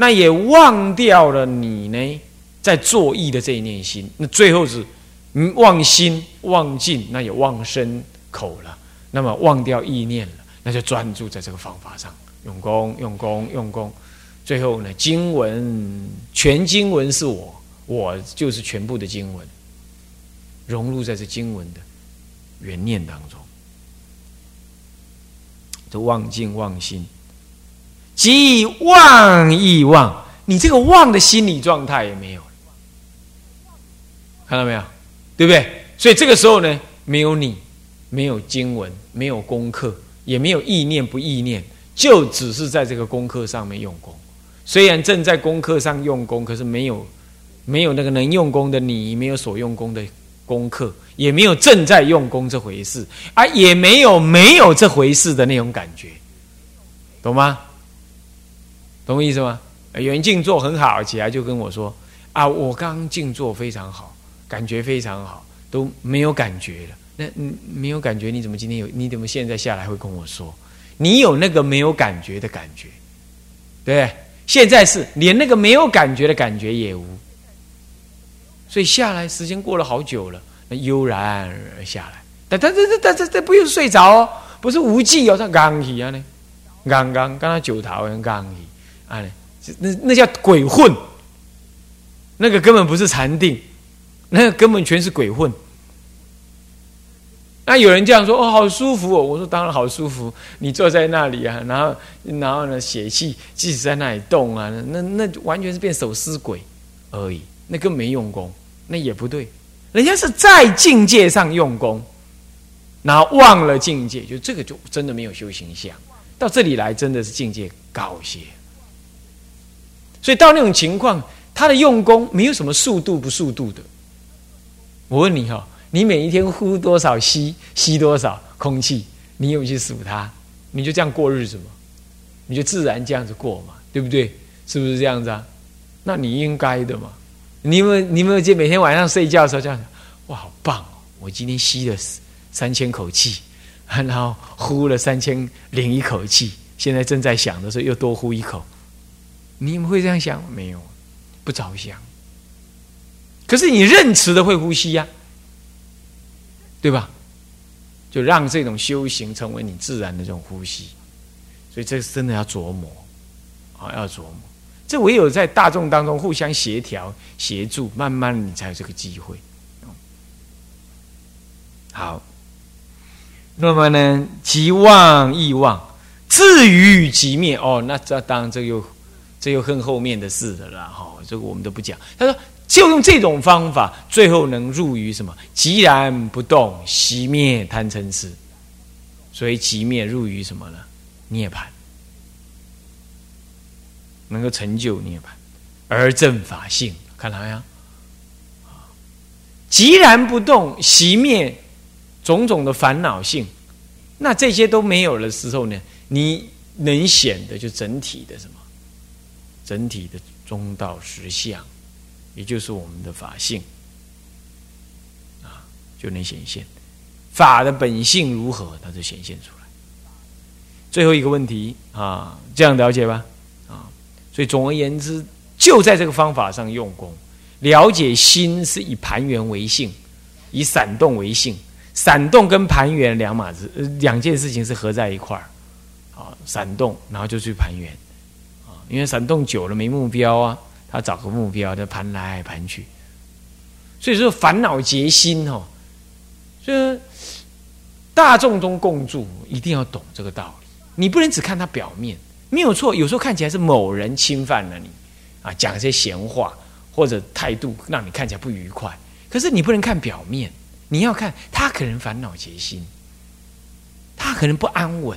那也忘掉了你呢，在作意的这一念心。那最后是忘心忘尽，那也忘身口了。那么忘掉意念了，那就专注在这个方法上，用功用功用功。最后呢，经文全经文是我，我就是全部的经文，融入在这经文的原念当中。这忘尽忘心，即忘亦忘，你这个忘的心理状态也没有，看到没有？对不对？所以这个时候呢，没有你，没有经文，没有功课，也没有意念不意念，就只是在这个功课上面用功。虽然正在功课上用功，可是没有没有那个能用功的你，没有所用功的功课。也没有正在用功这回事，啊，也没有没有这回事的那种感觉，懂吗？懂我意思吗？有人静坐很好，起来就跟我说：“啊，我刚静坐非常好，感觉非常好，都没有感觉了。”那嗯，没有感觉，你怎么今天有？你怎么现在下来会跟我说？你有那个没有感觉的感觉，对？现在是连那个没有感觉的感觉也无，所以下来时间过了好久了。那悠然而下来，但但但但但但这不用睡着哦，不是无忌哦，他刚起啊呢，刚刚刚他九桃人刚起啊，那那叫鬼混，那个根本不是禅定，那个根本全是鬼混。那有人这样说哦，好舒服哦，我说当然好舒服，你坐在那里啊，然后然后呢血气即使在那里动啊，那那完全是变手撕鬼而已，那根本没用功，那也不对。人家是在境界上用功，然后忘了境界，就这个就真的没有修行相。到这里来，真的是境界高些。所以到那种情况，他的用功没有什么速度不速度的。我问你哈，你每一天呼多少吸吸多少空气，你有去数它？你就这样过日子吗？你就自然这样子过嘛，对不对？是不是这样子啊？那你应该的嘛。你有没有，你有没有就每天晚上睡觉的时候这样哇，好棒哦！我今天吸了三千口气，然后呼了三千零一口气，现在正在想的时候又多呼一口。你们会这样想？没有，不着想。可是你认识的会呼吸呀，对吧？就让这种修行成为你自然的这种呼吸。所以这真的要琢磨，啊，要琢磨。这唯有在大众当中互相协调、协助，慢慢你才有这个机会。好，那么呢，即忘亦忘，至于即灭。哦，那这当然这又这又很后面的事了啦。哈，这个我们都不讲。他说，就用这种方法，最后能入于什么？寂然不动，熄灭贪嗔痴。所以寂灭入于什么呢？涅槃。能够成就涅槃，而正法性，看到没有？啊，寂然不动，熄灭种种的烦恼性，那这些都没有的时候呢？你能显的就整体的什么？整体的中道实相，也就是我们的法性啊，就能显现法的本性如何，它就显现出来。最后一个问题啊，这样了解吧啊？所以总而言之，就在这个方法上用功，了解心是以盘圆为性，以闪动为性。闪动跟盘圆两码子，两件事情是合在一块儿。啊，闪动，然后就去盘圆。因为闪动久了没目标啊，他找个目标，就盘来盘去。所以说烦恼结心哦，所以大众中共住，一定要懂这个道理。你不能只看它表面。没有错，有时候看起来是某人侵犯了你，啊，讲一些闲话或者态度让你看起来不愉快。可是你不能看表面，你要看他可能烦恼结心，他可能不安稳，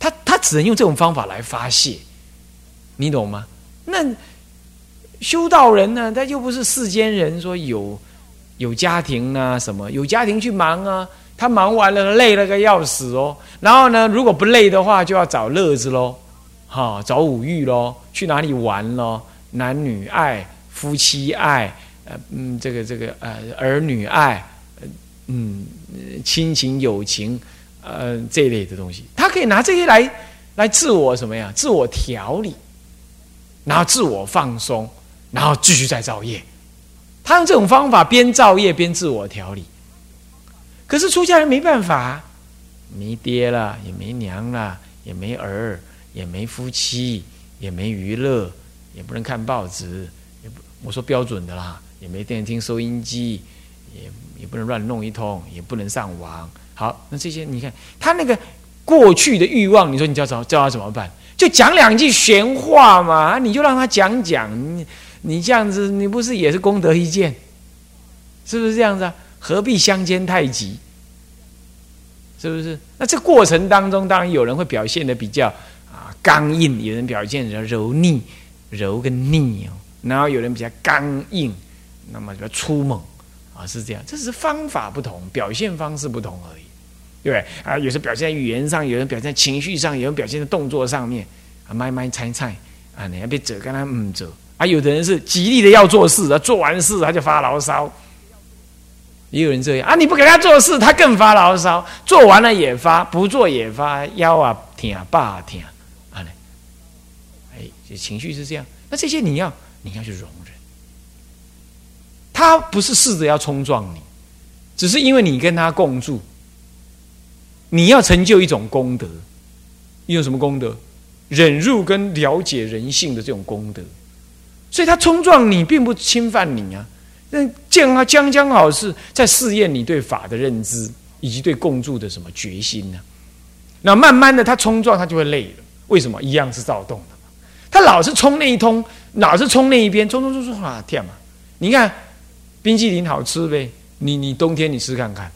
他他只能用这种方法来发泄，你懂吗？那修道人呢？他又不是世间人，说有有家庭啊什么，有家庭去忙啊。他忙完了，累了个要死哦。然后呢，如果不累的话，就要找乐子喽，哈，找五欲喽，去哪里玩喽？男女爱、夫妻爱，呃，嗯，这个这个呃，儿女爱，嗯，亲情友情，呃，这一类的东西，他可以拿这些来来自我什么呀？自我调理，然后自我放松，然后继续再造业。他用这种方法边造业边自我调理。可是出家人没办法，没爹了，也没娘了，也没儿，也没夫妻，也没娱乐，也不能看报纸，也不我说标准的啦，也没电听收音机，也也不能乱弄一通，也不能上网。好，那这些你看他那个过去的欲望，你说你叫叫叫他怎么办？就讲两句闲话嘛，你就让他讲讲，你你这样子，你不是也是功德一件？是不是这样子啊？何必相煎太急？是不是？那这过程当中，当然有人会表现的比较啊刚硬，有人表现的柔腻，柔跟腻哦。然后有人比较刚硬，那么比较粗猛啊，是这样。这是方法不同，表现方式不同而已。对啊，有时表现在语言上，有人表现在情绪上，有人表现在动作上面啊，卖卖菜菜啊，你要别折跟他嗯折啊。有的人是极力的要做事，啊，做完事他就发牢骚，也有人这样啊。你不给他做事，他更发牢骚，做完了也发，不做也发，腰啊挺啊，爸啊挺啊嘞。哎，这情绪是这样，那这些你要你要去容忍，他不是试着要冲撞你，只是因为你跟他共住。你要成就一种功德，你有什么功德？忍辱跟了解人性的这种功德，所以他冲撞你，并不侵犯你啊。那见他将将好是在试验你对法的认知，以及对共住的什么决心呢？那慢慢的，他冲撞他就会累了。为什么？一样是躁动的。他老是冲那一通，老是冲那一边，冲冲冲冲啊，天啊！你看冰淇淋好吃呗，你你冬天你吃看看。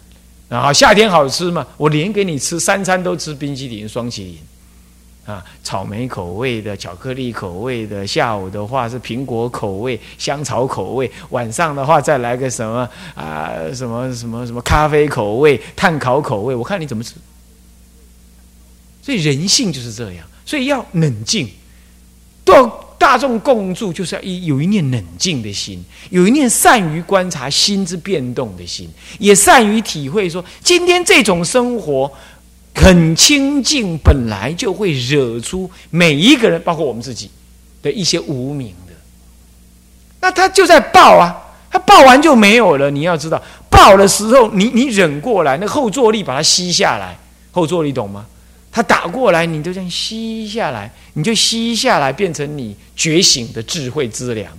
然后，夏天好吃嘛？我连给你吃三餐都吃冰淇淋、双淇淋，啊，草莓口味的、巧克力口味的。下午的话是苹果口味、香草口味。晚上的话再来个什么啊？什么什么什么咖啡口味、碳烤口味？我看你怎么吃。所以人性就是这样，所以要冷静。到。大众共住，就是要一有一念冷静的心，有一念善于观察心之变动的心，也善于体会说，今天这种生活很清净，本来就会惹出每一个人，包括我们自己的一些无名的。那他就在报啊，他报完就没有了。你要知道，报的时候，你你忍过来，那后坐力把它吸下来，后坐力懂吗？他打过来，你就这样吸下来，你就吸下来，变成你觉醒的智慧之粮。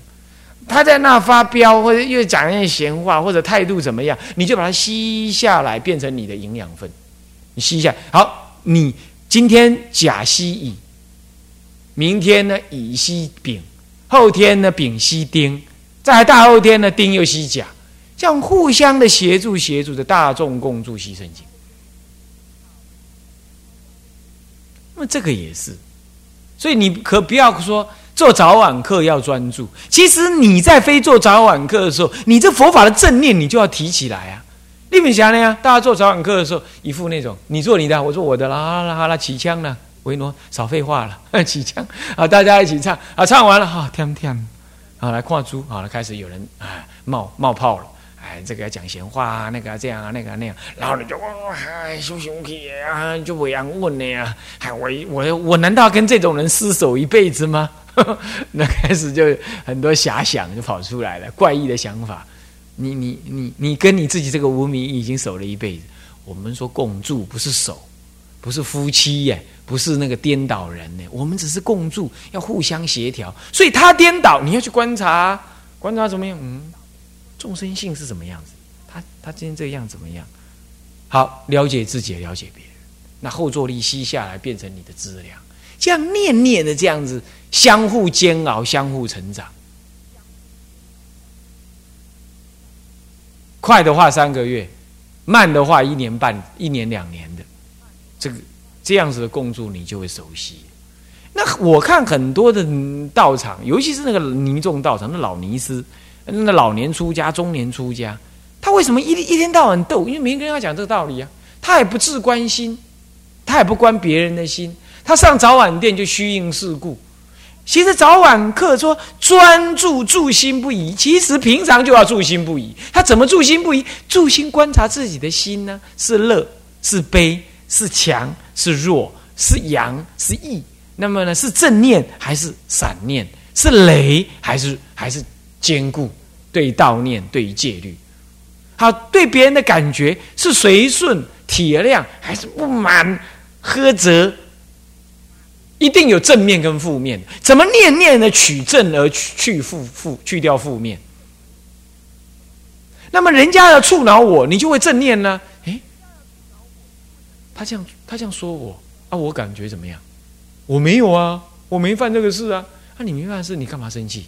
他在那发飙，或者又讲一些闲话，或者态度怎么样，你就把它吸下来，变成你的营养分。你吸一下好，你今天甲吸乙，明天呢乙吸丙，后天呢丙吸丁，再大后天呢丁又吸甲，这样互相的协助，协助的大众共助吸圣经。那这个也是，所以你可不要说做早晚课要专注。其实你在非做早晚课的时候，你这佛法的正念你就要提起来啊。立敏霞呢，大家做早晚课的时候，一副那种你做你的，我做我的，啦啦啦啦起枪了，维诺少废话了，起枪啊，大家一起唱啊，唱完了哈，天天啊来跨猪，好了，开始有人啊冒冒泡了。哎，这个要讲闲话啊，那个这样啊，那个那样，然后你就哇，嗨，羞羞气啊，就不样问的呀。嗨，我我我难道跟这种人厮守一辈子吗？那开始就很多遐想就跑出来了，怪异的想法。你你你你跟你自己这个无名已经守了一辈子。我们说共住不是守，不是夫妻耶，不是那个颠倒人呢。我们只是共住，要互相协调。所以他颠倒，你要去观察，观察怎么样？嗯。众生性是什么样子？他他今天这个样怎么样？好，了解自己，了解别人。那后坐力吸下来，变成你的资粮。这样念念的这样子，相互煎熬，相互成长。快的话三个月，慢的话一年半、一年两年的，这个这样子的共住，你就会熟悉。那我看很多的道场，尤其是那个尼众道场，那老尼师。那老年出家、中年出家，他为什么一一天到晚斗？因为没人跟他讲这个道理啊。他也不自关心，他也不关别人的心。他上早晚店就虚应事故。其实早晚课说专注住心不移，其实平常就要住心不移。他怎么住心不移？住心观察自己的心呢？是乐是悲是强是弱是阳是易？那么呢？是正念还是散念？是雷还是还是坚固？对于道念，对于戒律，好，对别人的感觉是随顺体谅，还是不满苛责？一定有正面跟负面，怎么念念的取正而去负负去掉负面？那么人家要触恼我，你就会正念呢？诶，他这样他这样说我啊，我感觉怎么样？我没有啊，我没犯这个事啊。那你没犯事，你干嘛生气？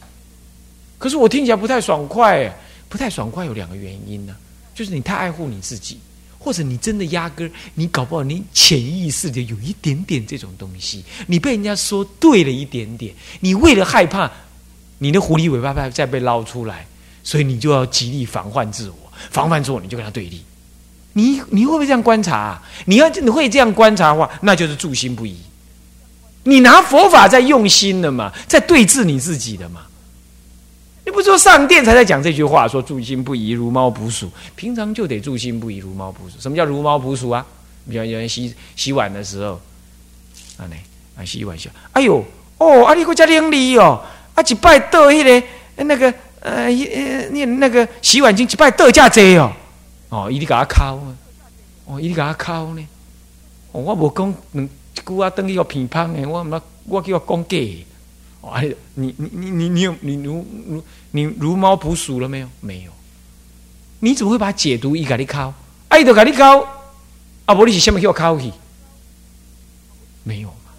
可是我听起来不太爽快，不太爽快有两个原因呢，就是你太爱护你自己。或者你真的压根儿，你搞不好你潜意识的有一点点这种东西，你被人家说对了一点点，你为了害怕你的狐狸尾巴再再被捞出来，所以你就要极力防范自我，防范自我你就跟他对立。你你会不会这样观察？你要你会这样观察的话，那就是住心不移。你拿佛法在用心的嘛，在对治你自己的嘛。你不说上殿才在讲这句话，说住心不宜，如猫捕鼠。平常就得住心不宜，如猫捕鼠。什么叫如猫捕鼠啊？比方有人洗洗碗的时候，啊呢啊洗碗笑，哎呦哦，啊你国家伶俐哦，啊一拜倒迄个那个呃那那个洗碗巾一拜倒价济哦，哦伊哩甲我敲，哦伊哩甲我敲呢，哦我无讲两句啊，等于个乒乓的，我唔我叫我讲假。哎，你你你你你有你如如你如猫捕鼠了没有？没有。你怎么会把解读伊甲你考？爱就甲你考，啊，无你是什么叫考去？没有嘛？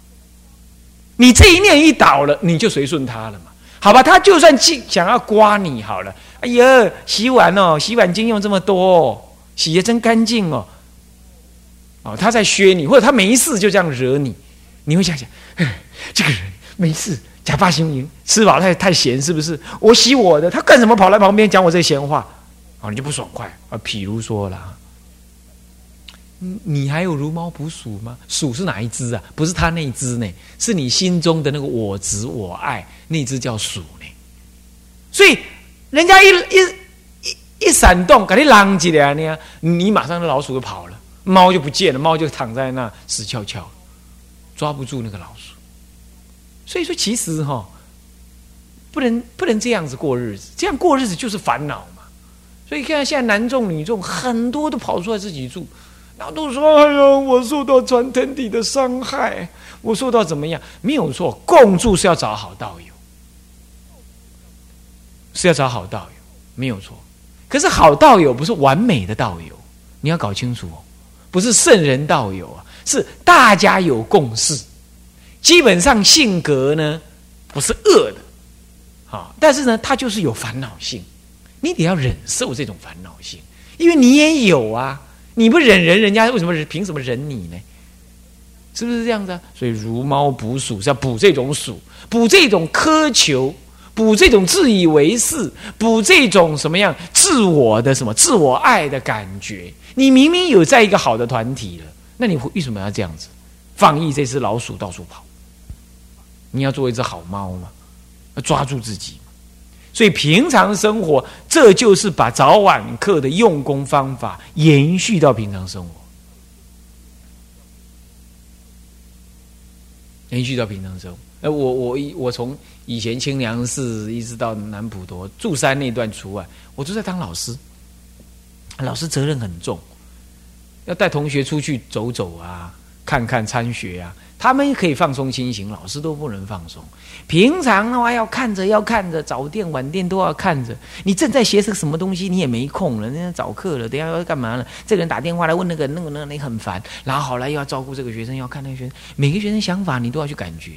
你这一念一倒了，你就随顺他了嘛？好吧，他就算去想要刮你好了。哎呀，洗碗哦，洗碗巾用这么多，洗的真干净哦。哦，他在削你，或者他没事就这样惹你，你会想想，哎，这个人没事。假发行不行？吃饱太太闲是不是？我洗我的，他干什么跑来旁边讲我这闲话？哦，你就不爽快啊？譬如说了，你你还有如猫捕鼠吗？鼠是哪一只啊？不是他那一只呢？是你心中的那个我执我爱那只叫鼠呢？所以人家一一一一闪动，赶紧嚷起来呢，你马上那老鼠就跑了，猫就不见了，猫就躺在那死翘翘，抓不住那个老鼠。所以说，其实哈，不能不能这样子过日子，这样过日子就是烦恼嘛。所以看现在男众女众很多都跑出来自己住，然后都说：“哎呀，我受到传天体的伤害，我受到怎么样？”没有错，共住是要找好道友，是要找好道友，没有错。可是好道友不是完美的道友，你要搞清楚哦，不是圣人道友啊，是大家有共识。基本上性格呢不是恶的，好，但是呢，他就是有烦恼性，你得要忍受这种烦恼性，因为你也有啊，你不忍人，人家为什么凭什么忍你呢？是不是这样子？所以如猫捕鼠是要捕这种鼠，捕这种苛求，捕这种自以为是，捕这种什么样自我的什么自我爱的感觉。你明明有在一个好的团体了，那你为什么要这样子放逸这只老鼠到处跑？你要做一只好猫嘛，要抓住自己。所以平常生活，这就是把早晚课的用功方法延续到平常生活，延续到平常生活。哎，我我我从以前清凉寺一直到南普陀住山那段除外，我都在当老师。老师责任很重，要带同学出去走走啊，看看参学啊。他们可以放松心情，老师都不能放松。平常的话要看着，要看着，早店晚店都要看着。你正在学个什么东西，你也没空了，人家早课了，等下要干嘛了？这个人打电话来问那个、那个、那个，你很烦。然后好了，又要照顾这个学生，要看那个学生，每个学生想法你都要去感觉。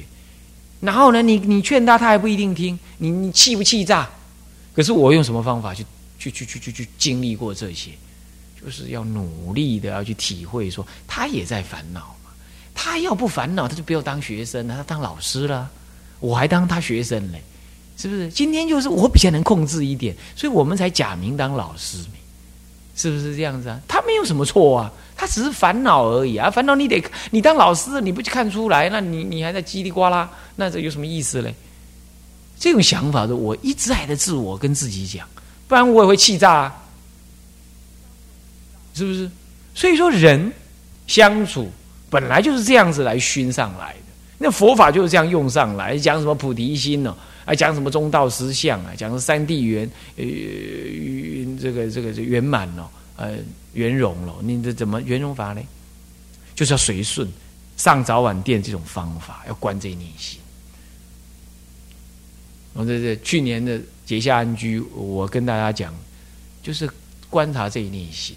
然后呢，你你劝他，他还不一定听。你你气不气炸？可是我用什么方法去去去去去去经历过这些？就是要努力的要去体会，说他也在烦恼。他要不烦恼，他就不要当学生了，他当老师了。我还当他学生嘞，是不是？今天就是我比较能控制一点，所以我们才假名当老师，是不是这样子啊？他没有什么错啊，他只是烦恼而已啊。烦恼你得你当老师，你不去看出来，那你你还在叽里呱啦，那这有什么意思嘞？这种想法的，我一直还在自我跟自己讲，不然我也会气炸，啊，是不是？所以说人相处。本来就是这样子来熏上来的，那佛法就是这样用上来，讲什么菩提心呢？啊，讲什么中道实相啊，讲三地圆呃这个这个圆满了，呃圆融了，你这怎么圆融法呢？就是要随顺上早晚殿这种方法，要观这一念心。我这这去年的结下安居，我跟大家讲，就是观察这一念心，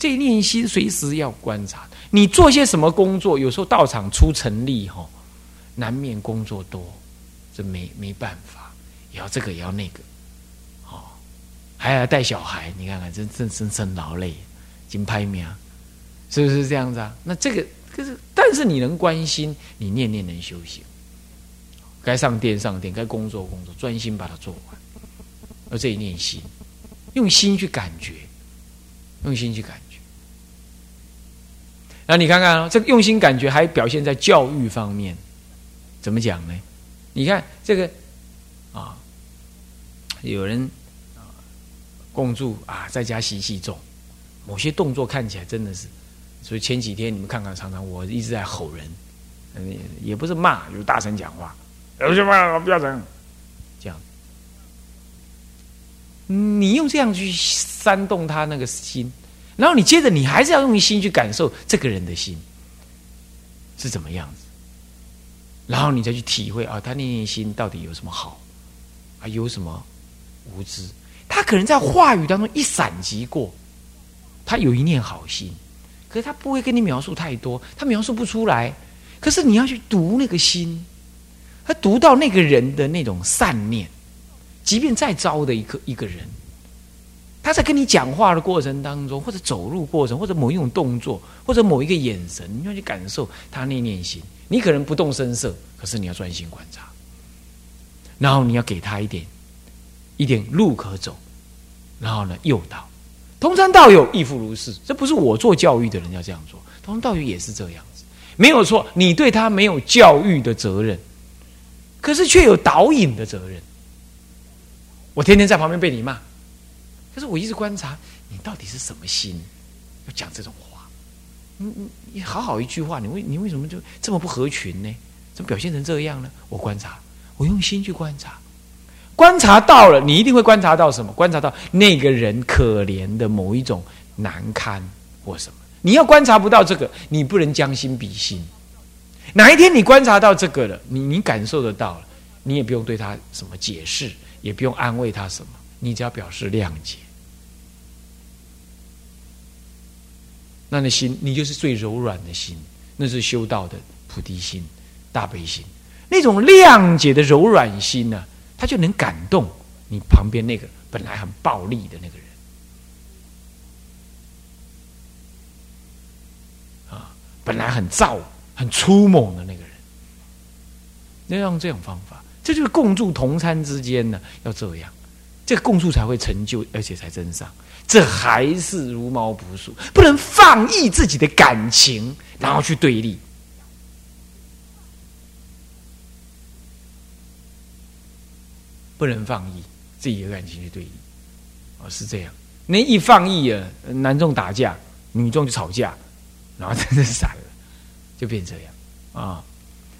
这一念心随时要观察。你做些什么工作？有时候道场出成力哈，难免工作多，这没没办法，也要这个也要那个，哦，还要带小孩，你看看，真真真真劳累，金拍名。是不是这样子啊？那这个可是，但是你能关心，你念念能修行。该上殿上殿，该工作工作，专心把它做完。而这一念心，用心去感觉，用心去感。那你看看，这个用心感觉还表现在教育方面，怎么讲呢？你看这个啊，有人啊共住啊，在家习气重，某些动作看起来真的是。所以前几天你们看看，常常我一直在吼人，嗯，也不是骂，就是大声讲话，有什么不要整，这样。你用这样去煽动他那个心，然后你接着你还是要用心去感受这个人的心是怎么样子，然后你再去体会啊，他念念心到底有什么好，啊，有什么无知？他可能在话语当中一闪即过，他有一念好心。可是他不会跟你描述太多，他描述不出来。可是你要去读那个心，他读到那个人的那种善念，即便再糟的一个一个人，他在跟你讲话的过程当中，或者走路过程，或者某一种动作，或者某一个眼神，你要去感受他那念心。你可能不动声色，可是你要专心观察，然后你要给他一点一点路可走，然后呢诱导。通山道友亦复如是，这不是我做教育的人要这样做，通山道友也是这样子，没有错。你对他没有教育的责任，可是却有导引的责任。我天天在旁边被你骂，可是我一直观察你到底是什么心，要讲这种话。你你你好好一句话，你为你为什么就这么不合群呢？怎么表现成这样呢？我观察，我用心去观察。观察到了，你一定会观察到什么？观察到那个人可怜的某一种难堪或什么。你要观察不到这个，你不能将心比心。哪一天你观察到这个了，你你感受得到了，你也不用对他什么解释，也不用安慰他什么，你只要表示谅解。那的心，你就是最柔软的心，那是修道的菩提心、大悲心，那种谅解的柔软心呢？他就能感动你旁边那个本来很暴力的那个人。啊，本来很躁、很粗猛的那个人，要用这种方法，这就是共住同餐之间呢，要这样，这个共住才会成就，而且才真上。这还是如猫不属，不能放逸自己的感情，然后去对立。不能放逸自己的感情去对立，哦，是这样。那一放逸啊，男众打架，女众就吵架，然后真的散了，就变这样啊。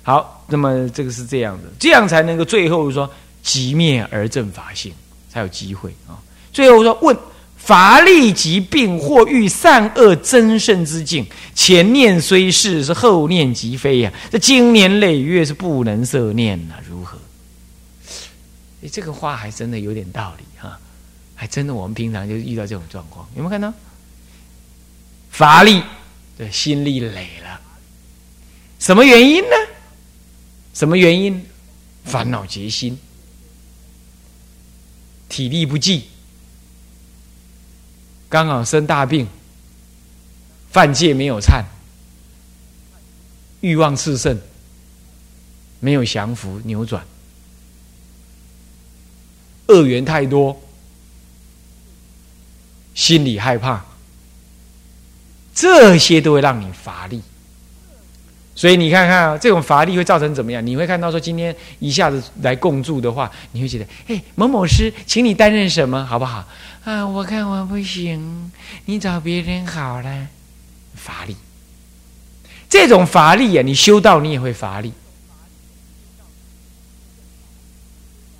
好，那么这个是这样的，这样才能够最后说即灭而正法性，才有机会啊。最后说问乏力疾病或遇善恶增盛之境，前念虽是，是后念即非呀。这经年累月是不能摄念呐，如何？哎，这个话还真的有点道理哈，还真的，我们平常就遇到这种状况，有没有看到？乏力，对，心力累了，什么原因呢？什么原因？烦恼结心，体力不济，刚好生大病，犯戒没有忏，欲望炽盛，没有降服扭转。恶缘太多，心里害怕，这些都会让你乏力。所以你看看，这种乏力会造成怎么样？你会看到说，今天一下子来共住的话，你会觉得，哎，某某师，请你担任什么，好不好？啊，我看我不行，你找别人好了。乏力，这种乏力啊，你修道你也会乏力。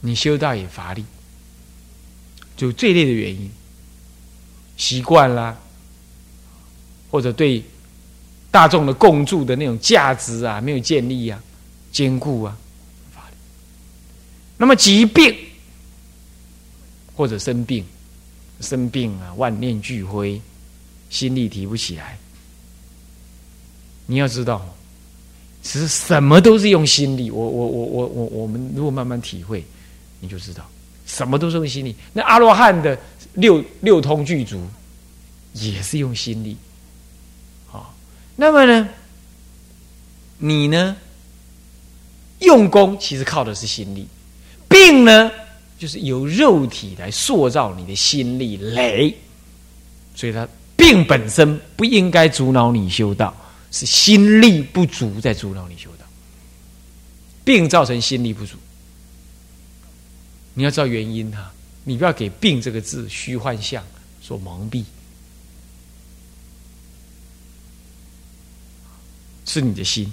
你修道也乏力，就最累的原因，习惯啦，或者对大众的共住的那种价值啊没有建立啊，坚固啊，那么疾病或者生病，生病啊，万念俱灰，心力提不起来。你要知道。其实什么都是用心力，我我我我我我们如果慢慢体会，你就知道，什么都是用心力。那阿罗汉的六六通具足，也是用心力。那么呢，你呢，用功其实靠的是心力，病呢，就是由肉体来塑造你的心力累，所以它病本身不应该阻挠你修道。是心力不足在阻挠你修道，病造成心力不足，你要知道原因哈，你不要给“病”这个字虚幻象所蒙蔽，是你的心。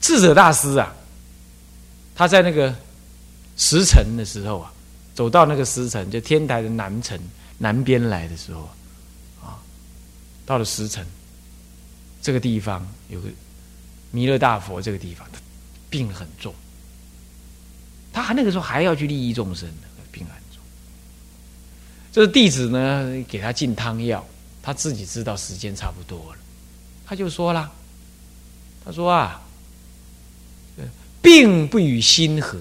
智者大师啊，他在那个石城的时候啊，走到那个石城，就天台的南城南边来的时候啊。到了石城这个地方，有个弥勒大佛，这个地方他病很重，他还那个时候还要去利益众生，病很重。这个弟子呢，给他进汤药，他自己知道时间差不多了，他就说了：“他说啊，病不与心合，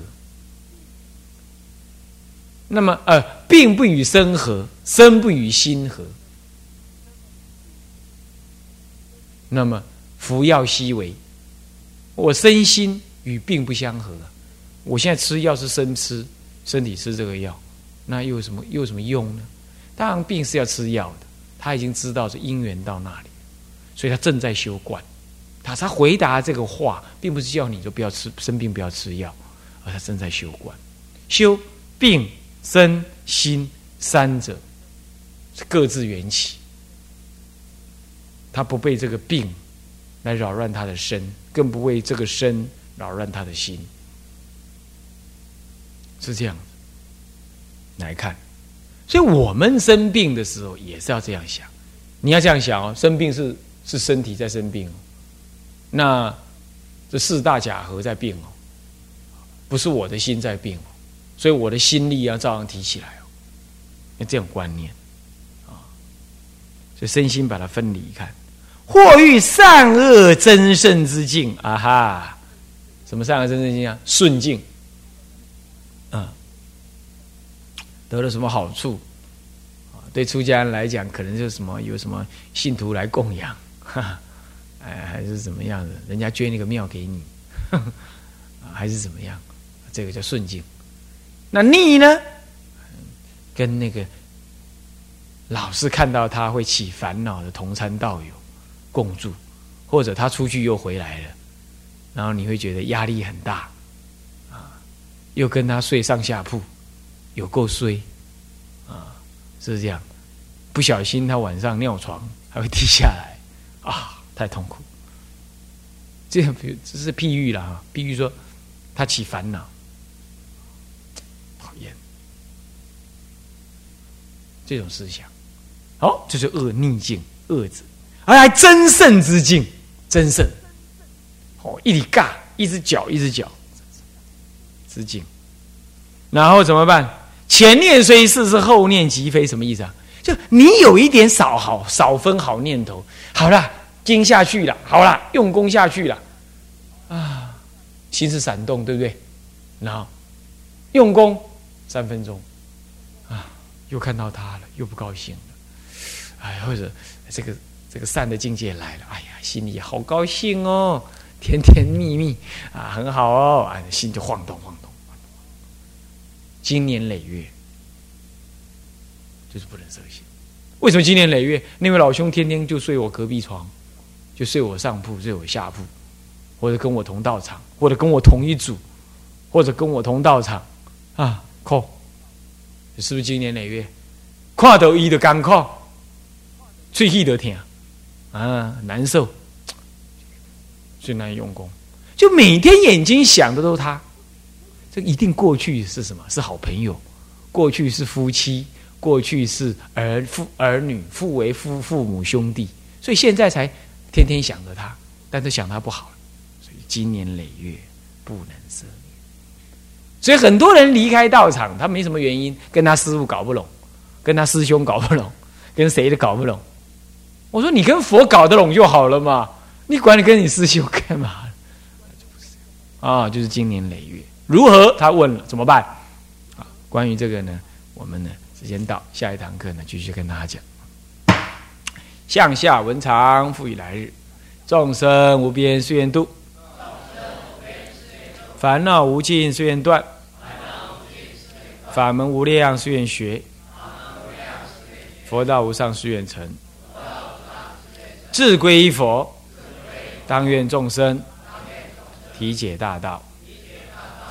那么呃，病不与身合，身不与心合。”那么服药稀为，我身心与病不相合。我现在吃药是生吃，身体吃这个药，那又有什么又有什么用呢？当然病是要吃药的，他已经知道是因缘到那里，所以他正在修观。他他回答这个话，并不是叫你就不要吃生病不要吃药，而他正在修观，修病身心三者是各自缘起。他不被这个病来扰乱他的身，更不为这个身扰乱他的心，是这样来看。所以我们生病的时候也是要这样想。你要这样想哦，生病是是身体在生病哦，那这四大假合在病哦，不是我的心在病哦，所以我的心力要照样提起来哦，要这种观念。啊，所以身心把它分离看。或遇善恶真圣之境啊哈，什么善恶真圣境啊？顺境，嗯，得了什么好处啊？对出家人来讲，可能就是什么有什么信徒来供养，哈，哎，还是怎么样的？人家捐一个庙给你，还是怎么样？这个叫顺境。那逆呢？跟那个老是看到他会起烦恼的同参道友。共住，或者他出去又回来了，然后你会觉得压力很大，啊，又跟他睡上下铺，有够衰，啊，是这样，不小心他晚上尿床还会滴下来，啊，太痛苦。这样，比这是譬喻了啊，譬喻说他起烦恼，讨厌这种思想，好，这是恶逆境，恶子。而还真圣之境，真圣，哦，一里尬，一只脚，一只脚，之境。然后怎么办？前念虽是，是后念即非，什么意思啊？就你有一点少好少分好念头，好了，经下去了，好了，用功下去了，啊，心是闪动，对不对？然后用功三分钟，啊，又看到他了，又不高兴了，哎，或者这个。这个善的境界来了，哎呀，心里好高兴哦，甜甜蜜蜜啊，很好哦，啊，心就晃动晃动。经年累月，就是不能舍心。为什么经年累月？那位老兄天天就睡我隔壁床，就睡我上铺，睡我下铺，或者跟我同道场，或者跟我同一组，或者跟我同道场啊，靠，是不是经年累月？看到一的干苦，最气得听。啊，难受，最难用功。就每天眼睛想的都是他。这一定过去是什么？是好朋友，过去是夫妻，过去是儿父儿女，父为父父母兄弟，所以现在才天天想着他，但是想他不好，所以今年累月不能赦免。所以很多人离开道场，他没什么原因，跟他师傅搞不拢，跟他师兄搞不拢，跟谁都搞不拢。我说你跟佛搞得拢就好了嘛，你管你跟你师兄干嘛？啊，就是今年累月。如何？他问了，怎么办？啊，关于这个呢，我们呢，时间到，下一堂课呢，继续跟大家讲。向下文长，复以来日，众生无边誓愿度，烦恼无尽誓愿断，法门无量誓愿学，佛道无上誓愿成，志归依佛，当愿众生体解大道。